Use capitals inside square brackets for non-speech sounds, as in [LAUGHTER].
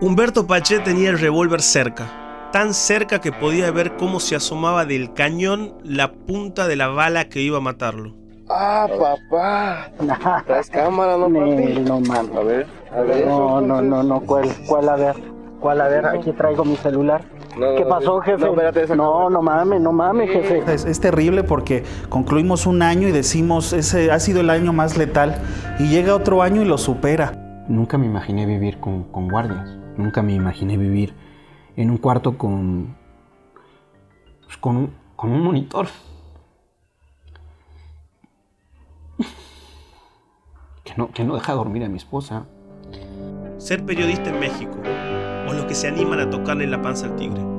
Humberto Paché tenía el revólver cerca, tan cerca que podía ver cómo se asomaba del cañón la punta de la bala que iba a matarlo. Ah, papá. ¿Traes cámara, no, [LAUGHS] papi? No, mames. A ver, a ver. No, no, no, no, ¿cuál, cuál a ver? ¿Cuál a ver? Aquí traigo mi celular. No, ¿Qué no, pasó, jefe? no, espérate, no, no mames, no mames, jefe. Es, es terrible porque concluimos un año y decimos, ese ha sido el año más letal, y llega otro año y lo supera. Nunca me imaginé vivir con, con guardias. Nunca me imaginé vivir en un cuarto con. pues, con, un, con un monitor. Que no, que no deja dormir a mi esposa. Ser periodista en México, o los que se animan a tocarle la panza al tigre.